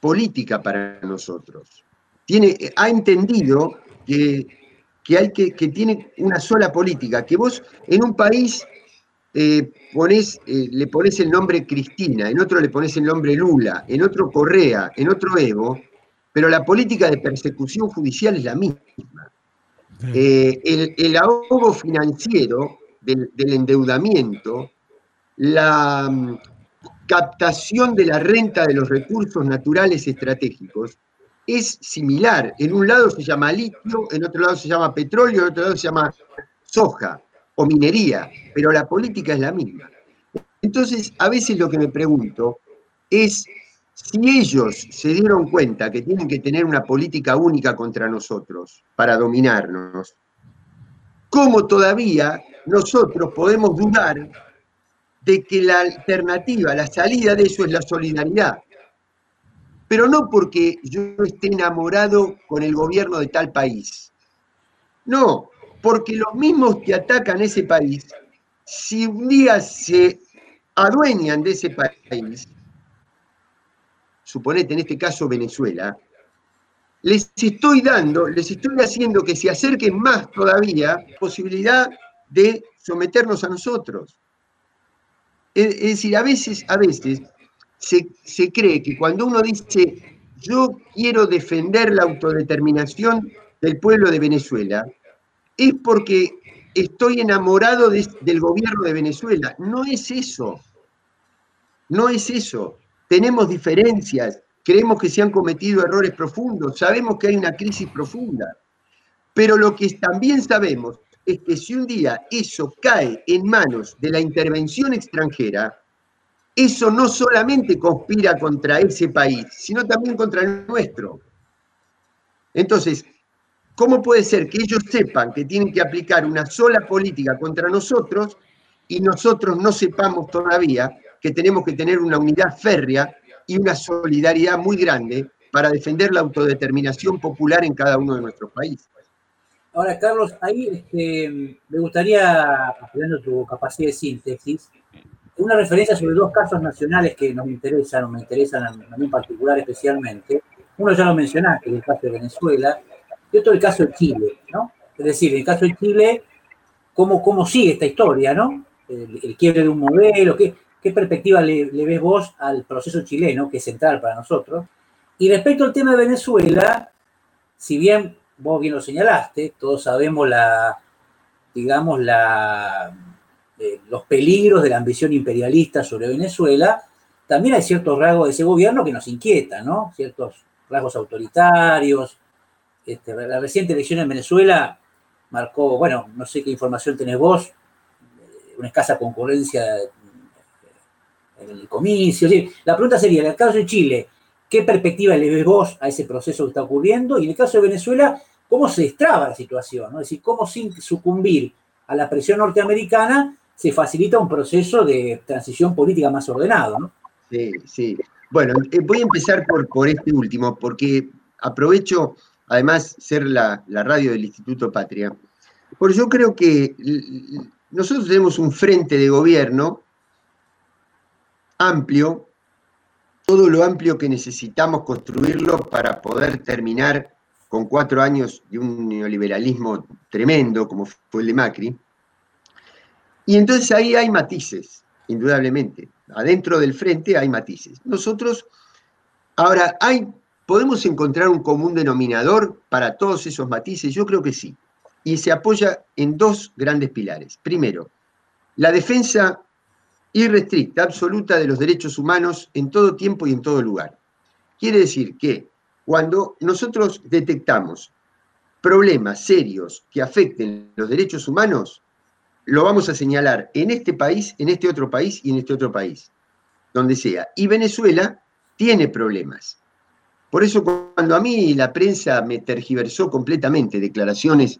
política para nosotros. Tiene, ha entendido que, hay que, que, tiene una sola política, que vos en un país eh, eh, le pones el nombre Cristina, en otro le pones el nombre Lula, en otro Correa, en otro Evo, pero la política de persecución judicial es la misma. Eh, el, ahogo financiero del, endeudamiento, la mm, captación de la renta de los recursos naturales estratégicos es similar. En un lado se llama litio, en otro lado se llama petróleo, en otro lado se llama soja o minería, pero la política es la misma. Entonces, a veces lo que me pregunto es si ellos se dieron cuenta que tienen que tener una política única contra nosotros para dominarnos, ¿cómo todavía nosotros podemos dudar de que la alternativa, la salida de eso es la solidaridad? Pero no porque yo esté enamorado con el gobierno de tal país. No, porque los mismos que atacan ese país, si un día se adueñan de ese país, suponete en este caso Venezuela, les estoy dando, les estoy haciendo que se acerquen más todavía posibilidad de someternos a nosotros. Es, decir, a veces, a veces se, se cree que cuando uno dice yo quiero defender la autodeterminación del pueblo de Venezuela, es porque estoy enamorado del gobierno de Venezuela. No es eso. No es eso tenemos diferencias, creemos que se han cometido errores profundos, sabemos que hay una crisis profunda, pero lo que también sabemos es que si un día eso cae en manos de la intervención extranjera, eso no solamente conspira contra ese país, sino también contra el nuestro. Entonces, ¿cómo puede ser que ellos sepan que tienen que aplicar una sola política contra nosotros y nosotros no sepamos todavía que tenemos que tener una unidad férrea y una solidaridad muy grande para defender la autodeterminación popular en cada uno de nuestros países. Ahora, Carlos, ahí este, me gustaría, aprendiendo tu capacidad de síntesis, una referencia sobre dos casos nacionales que nos interesan, o me interesan a mí en particular especialmente. Uno ya lo mencionaste, el caso de Venezuela, y otro el caso de Chile, ¿no? Es decir, en el caso de Chile, ¿cómo, cómo sigue esta historia, ¿no? El, quiebre de un modelo, ¿qué, ¿Qué perspectiva le, ves vos al proceso chileno, que es central para nosotros? Y respecto al tema de Venezuela, si bien vos bien lo señalaste, todos sabemos la, digamos, la, eh, los peligros de la ambición imperialista sobre Venezuela, también hay ciertos rasgos de ese gobierno que nos inquietan, ¿no? Ciertos rasgos autoritarios. Este, la reciente elección en Venezuela marcó, bueno, no sé qué información tenés vos, eh, una escasa concurrencia en el comicio. la pregunta sería, en el caso de Chile, ¿qué perspectiva le ves vos a ese proceso que está ocurriendo? Y en el caso de Venezuela, ¿cómo se destraba la situación? Es decir, ¿cómo sin sucumbir a la presión norteamericana se facilita un proceso de transición política más ordenado? Sí, sí. Bueno, eh, voy a empezar por, por este último, porque aprovecho, además, ser la, la radio del Instituto Patria, porque yo creo que nosotros tenemos un frente de gobierno amplio, todo lo amplio que necesitamos construirlo para poder terminar con cuatro años de un neoliberalismo tremendo como fue el de Macri. Y entonces ahí hay matices, indudablemente. Adentro del frente hay matices. Nosotros, ahora, ¿podemos encontrar un común denominador para todos esos matices? Yo creo que sí. Y se apoya en dos grandes pilares. Primero, la defensa irrestricta, absoluta de los derechos humanos en todo tiempo y en todo lugar. Quiere decir que cuando nosotros detectamos problemas serios que afecten los derechos humanos, lo vamos a señalar en este país, en este otro país y en este otro país, donde sea. Y Venezuela tiene problemas. Por eso cuando a mí la prensa me tergiversó completamente declaraciones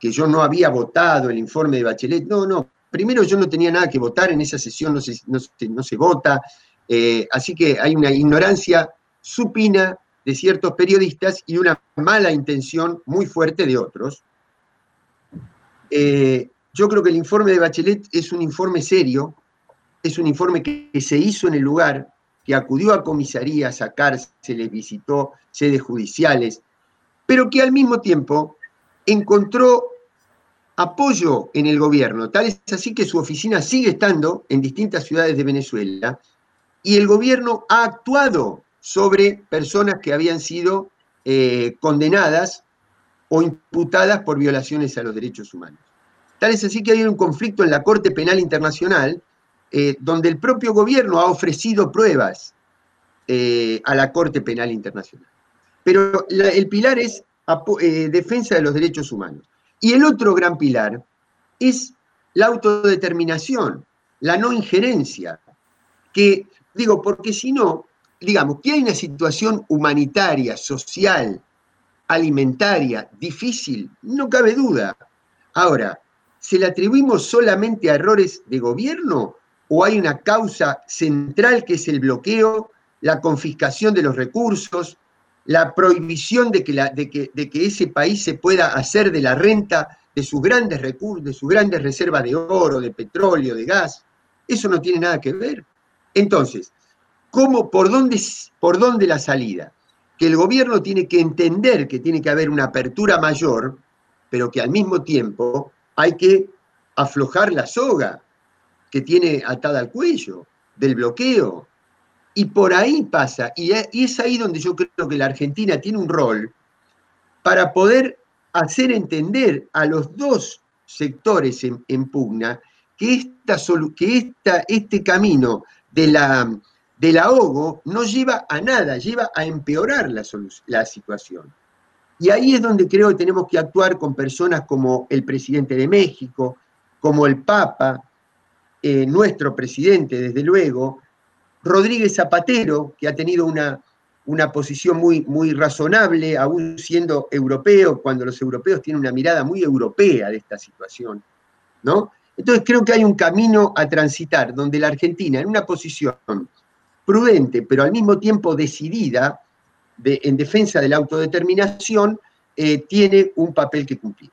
que yo no había votado el informe de Bachelet, no, no, primero yo no tenía nada que votar, en esa sesión no se, no se vota, eh, así que hay una ignorancia supina de ciertos periodistas y una mala intención muy fuerte de otros. Eh, yo creo que el informe de Bachelet es un informe serio, es un informe que, se hizo en el lugar, que acudió a comisarías, a cárceles, visitó sedes judiciales, pero que al mismo tiempo encontró apoyo en el gobierno. Tal es así que su oficina sigue estando en distintas ciudades de Venezuela y el gobierno ha actuado sobre personas que habían sido eh, condenadas o imputadas por violaciones a los derechos humanos. Tal es así que hay un conflicto en la Corte Penal Internacional eh, donde el propio gobierno ha ofrecido pruebas eh, a la Corte Penal Internacional. Pero el pilar es defensa de los derechos humanos. Y el otro gran pilar es la autodeterminación, la no injerencia, que Digo, porque si no, digamos, que hay una situación humanitaria, social, alimentaria, difícil, no cabe duda. Ahora, ¿se le atribuimos solamente a errores de gobierno o hay una causa central que es el bloqueo, la confiscación de los recursos, la prohibición de que, de que, ese país se pueda hacer de la renta de sus grandes recursos, de sus grandes reservas de oro, de petróleo, de gas? Eso no tiene nada que ver. Entonces, ¿cómo, por, dónde, ¿por dónde la salida? Que el gobierno tiene que entender que tiene que haber una apertura mayor, pero que al mismo tiempo hay que aflojar la soga que tiene atada al cuello del bloqueo. Y por ahí pasa, y es ahí donde yo creo que la Argentina tiene un rol para poder hacer entender a los dos sectores en, pugna que, esta, que esta, este camino de la, del ahogo no lleva a nada, lleva a empeorar la, situación. Y ahí es donde creo que tenemos que actuar con personas como el presidente de México, como el Papa, eh, nuestro presidente, desde luego, Rodríguez Zapatero, que ha tenido una, una posición muy, muy razonable, aún siendo europeo, cuando los europeos tienen una mirada muy europea de esta situación, ¿no? Entonces creo que hay un camino a transitar donde la Argentina, en una posición prudente, pero al mismo tiempo decidida en defensa de la autodeterminación, eh, tiene un papel que cumplir.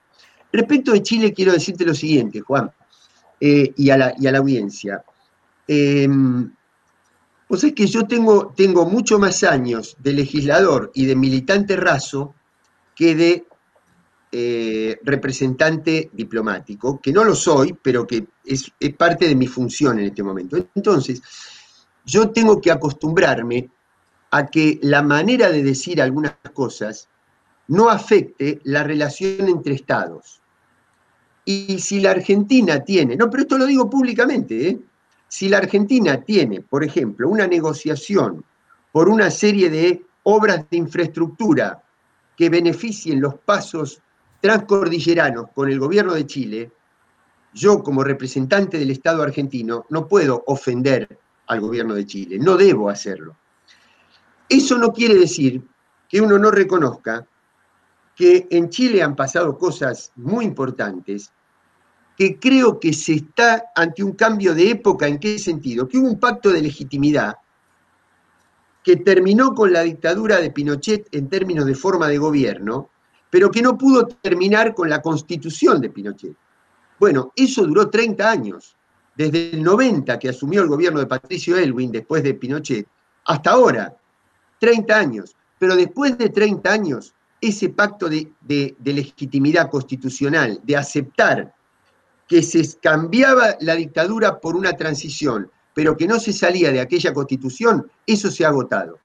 Respecto de Chile, quiero decirte lo siguiente, Juan, eh, y, a la, audiencia. Eh, pues es que yo tengo, tengo mucho más años de legislador y de militante raso que de eh, representante diplomático, que no lo soy, pero que es, parte de mi función en este momento. Entonces, yo tengo que acostumbrarme a que la manera de decir algunas cosas no afecte la relación entre estados. Y si la Argentina tiene, no, pero esto lo digo públicamente, ¿eh? si la Argentina tiene, por ejemplo, una negociación por una serie de obras de infraestructura que beneficien los pasos transcordilleranos con el gobierno de Chile, yo como representante del Estado argentino no puedo ofender al gobierno de Chile, no debo hacerlo. Eso no quiere decir que uno no reconozca que en Chile han pasado cosas muy importantes, que creo que se está ante un cambio de época, ¿en qué sentido? Que hubo un pacto de legitimidad que terminó con la dictadura de Pinochet en términos de forma de gobierno, pero que no pudo terminar con la constitución de Pinochet. Bueno, eso duró 30 años, desde el 90 que asumió el gobierno de Patricio Elwin después de Pinochet, hasta ahora, 30 años. Pero después de 30 años, ese pacto de, legitimidad constitucional, de aceptar que se cambiaba la dictadura por una transición, pero que no se salía de aquella constitución, eso se ha agotado.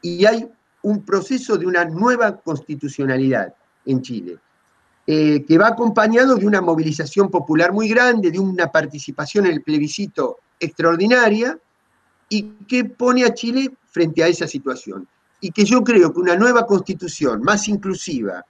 Y hay un proceso de una nueva constitucionalidad en Chile, eh, que va acompañado de una movilización popular muy grande, de una participación en el plebiscito extraordinaria y que pone a Chile frente a esa situación. Y que yo creo que una nueva constitución más inclusiva,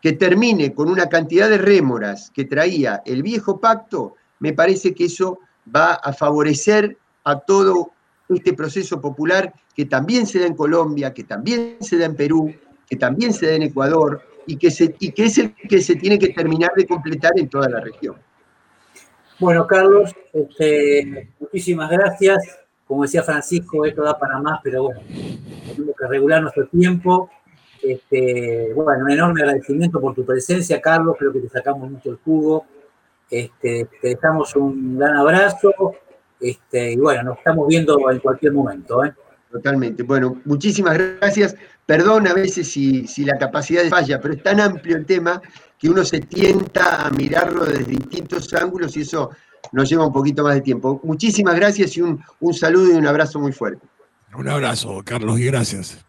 que termine con una cantidad de rémoras que traía el viejo pacto, me parece que eso va a favorecer a todo este proceso popular que también se da en Colombia, que también se da en Perú, que también se da en Ecuador y que, se, y que es el que se tiene que terminar de completar en toda la región. Bueno, Carlos, este, muchísimas gracias. Como decía Francisco, esto da para más, pero bueno, tenemos que regular nuestro tiempo. Este, bueno, un enorme agradecimiento por tu presencia, Carlos. Creo que te sacamos mucho el jugo. Este, te dejamos un gran abrazo. Este, y bueno, nos estamos viendo en cualquier momento. ¿eh? Totalmente. Bueno, muchísimas gracias. Perdón a veces si, si la capacidad falla, pero es tan amplio el tema que uno se tienta a mirarlo desde distintos ángulos y eso nos lleva un poquito más de tiempo. Muchísimas gracias y un, un saludo y un abrazo muy fuerte. Un abrazo, Carlos, y gracias.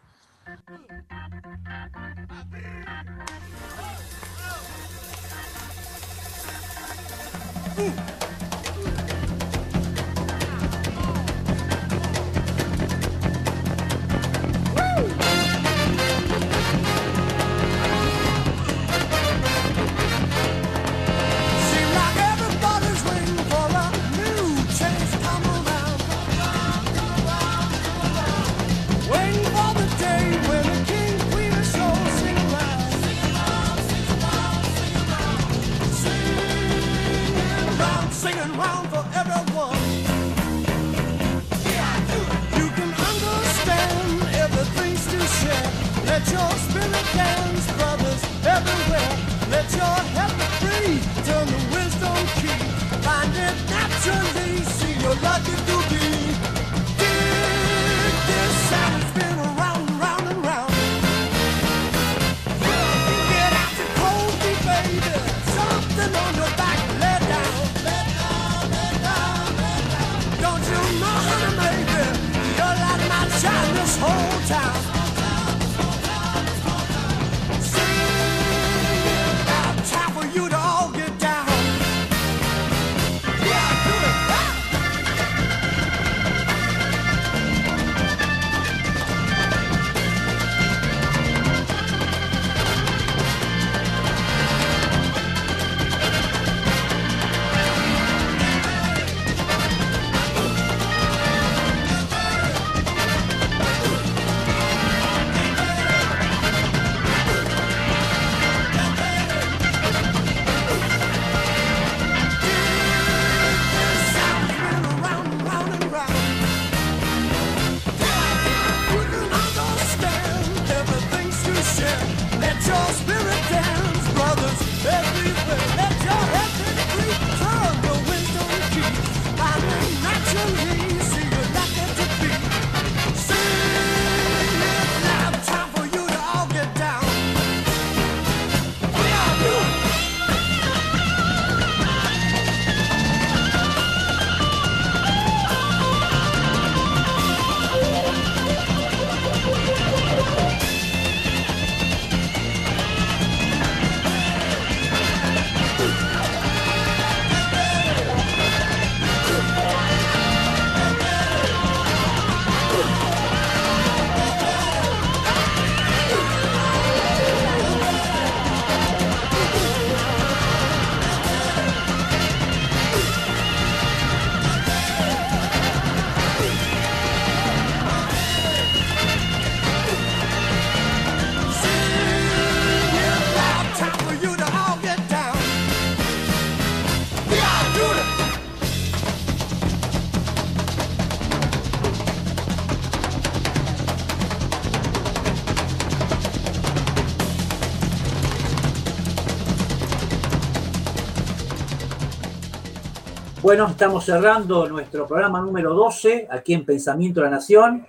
Bueno, estamos cerrando nuestro programa número 12 aquí en Pensamiento de la Nación,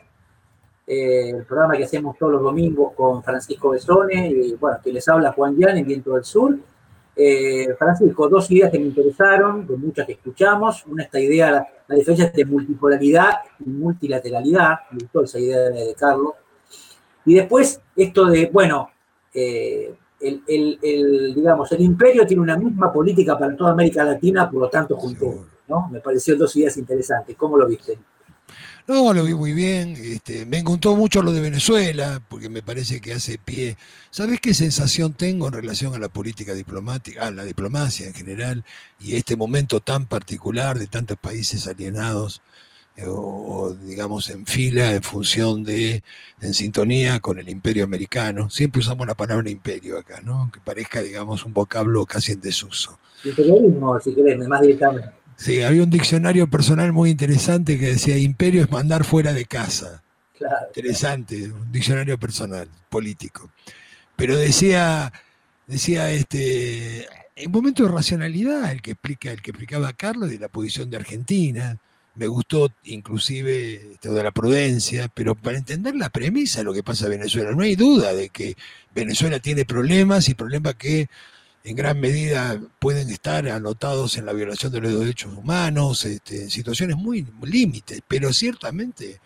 eh, el programa que hacemos todos los domingos con Francisco Besone y bueno, que les habla Juan Llán en Viento del Sur. Eh, Francisco, dos ideas que me interesaron, de muchas que escuchamos. Una, esta idea, la, diferencia entre multipolaridad y multilateralidad, me gustó esa idea de, Carlos. Y después, esto de, bueno, eh, el, digamos, el imperio tiene una misma política para toda América Latina, por lo tanto, junto, ¿no? Me pareció dos ideas interesantes. ¿Cómo lo viste? No, lo vi muy bien. Este, me encantó mucho lo de Venezuela, porque me parece que hace pie. ¿Sabes qué sensación tengo en relación a la política diplomática, a la diplomacia en general, y este momento tan particular de tantos países alienados? O, digamos en fila en función de, en sintonía con el imperio americano. Siempre usamos la palabra imperio acá, ¿no? Que parezca, digamos, un vocablo casi en desuso. Imperialismo, si querés, más directamente. Sí, había un diccionario personal muy interesante que decía imperio es mandar fuera de casa. Claro. Interesante, un diccionario personal, político. Pero decía, decía este, en momento de racionalidad, el que explica, el que explicaba Carlos de la posición de Argentina, me gustó inclusive esto de la prudencia, pero para entender la premisa de lo que pasa en Venezuela, no hay duda de que Venezuela tiene problemas y problemas que en gran medida pueden estar anotados en la violación de los derechos humanos, este, en situaciones muy límites, pero ciertamente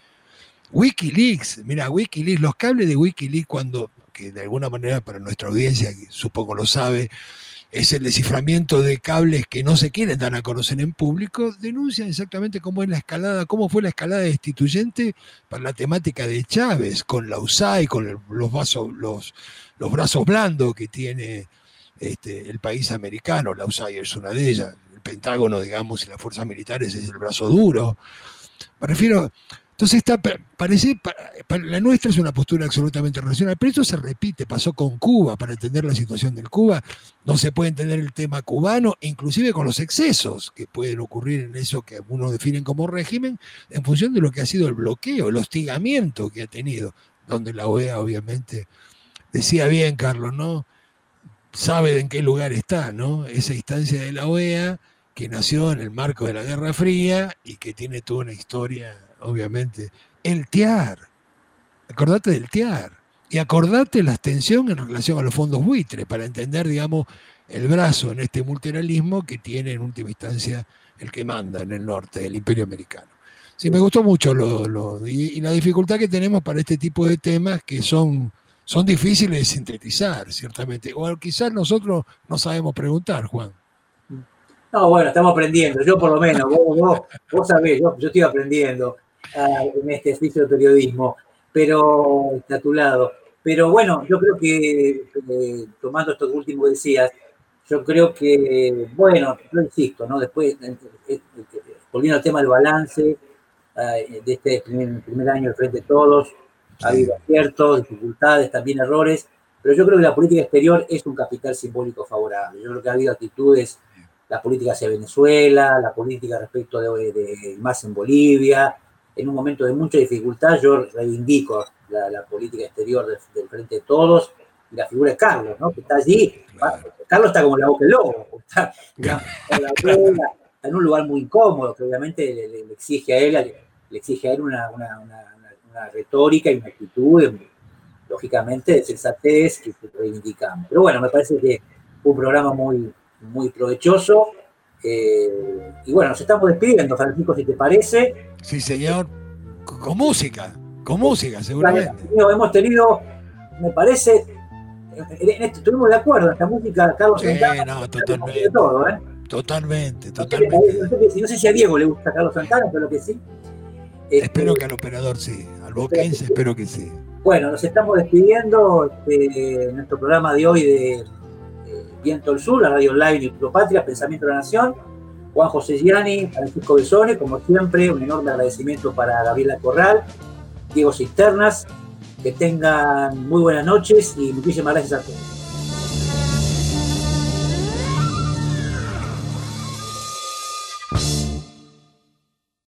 Wikileaks, mira, Wikileaks, los cables de Wikileaks cuando, que de alguna manera para nuestra audiencia, supongo lo sabe, es el desciframiento de cables que no se quieren dar a conocer en público, denuncian exactamente cómo es la escalada, cómo fue la escalada destituyente para la temática de Chávez, con la USAID, con los, los, los brazos blandos que tiene este, el país americano, la USAID es una de ellas, el Pentágono, digamos, y las fuerzas militares es el brazo duro. Me refiero, entonces, está, parece, para, la nuestra es una postura absolutamente racional, pero esto se repite, pasó con Cuba, para entender la situación del Cuba, no se puede entender el tema cubano, inclusive con los excesos que pueden ocurrir en eso que algunos definen como régimen, en función de lo que ha sido el bloqueo, el hostigamiento que ha tenido, donde la OEA obviamente decía bien, Carlos, ¿no? Sabe en qué lugar está, ¿no? Esa instancia de la OEA que nació en el marco de la Guerra Fría y que tiene toda una historia obviamente, el TIAR. Acordate del TIAR. Y acordate la extensión en relación a los fondos buitres, para entender, digamos, el brazo en este multilateralismo que tiene en última instancia el que manda en el norte, el imperio americano. Sí, me gustó mucho lo, y, la dificultad que tenemos para este tipo de temas que son, son difíciles de sintetizar, ciertamente. O quizás nosotros no sabemos preguntar, Juan. No, bueno, estamos aprendiendo. Yo por lo menos, vos, vos, sabés, yo, estoy aprendiendo en este ejercicio de periodismo, pero está a tu lado. Pero bueno, yo creo que, eh, tomando esto último que decías, yo creo que, bueno, yo insisto, ¿no? Después, eh, eh, volviendo al tema del balance ah, de este primer, primer año de Frente de Todos, ha habido aciertos, dificultades, también errores, pero yo creo que la política exterior es un capital simbólico favorable. Yo creo que ha habido actitudes la política hacia Venezuela, la política respecto de, más en Bolivia. En un momento de mucha dificultad, yo reivindico la, política exterior del, Frente de Todos y la figura de Carlos, ¿no? que está allí. Carlos está como la boca del lobo, está, en un lugar muy incómodo, que obviamente le, exige a él, le, exige a él una, retórica y una actitud, lógicamente, de sensatez que reivindicamos. Pero bueno, me parece que fue un programa muy, muy provechoso. Eh, y bueno, nos estamos despidiendo, Francisco, si te parece. Sí, señor. Con, música, con música, seguramente. hemos tenido, me parece, estuvimos de acuerdo esta música, Carlos sí, Santana. No, totalmente. Todo, ¿eh? Totalmente, totalmente. No sé, si a Diego le gusta Carlos Santana, pero que sí. espero este, que al operador sí, al boquense espero que sí. Bueno, nos estamos despidiendo de nuestro programa de hoy de Viento del Sur, la radio online y Patria, Pensamiento de la Nación. Juan José Gianni, Francisco Besone, como siempre, un enorme agradecimiento para Gabriela Corral, Diego Cisternas. Que tengan muy buenas noches y muchísimas gracias a todos.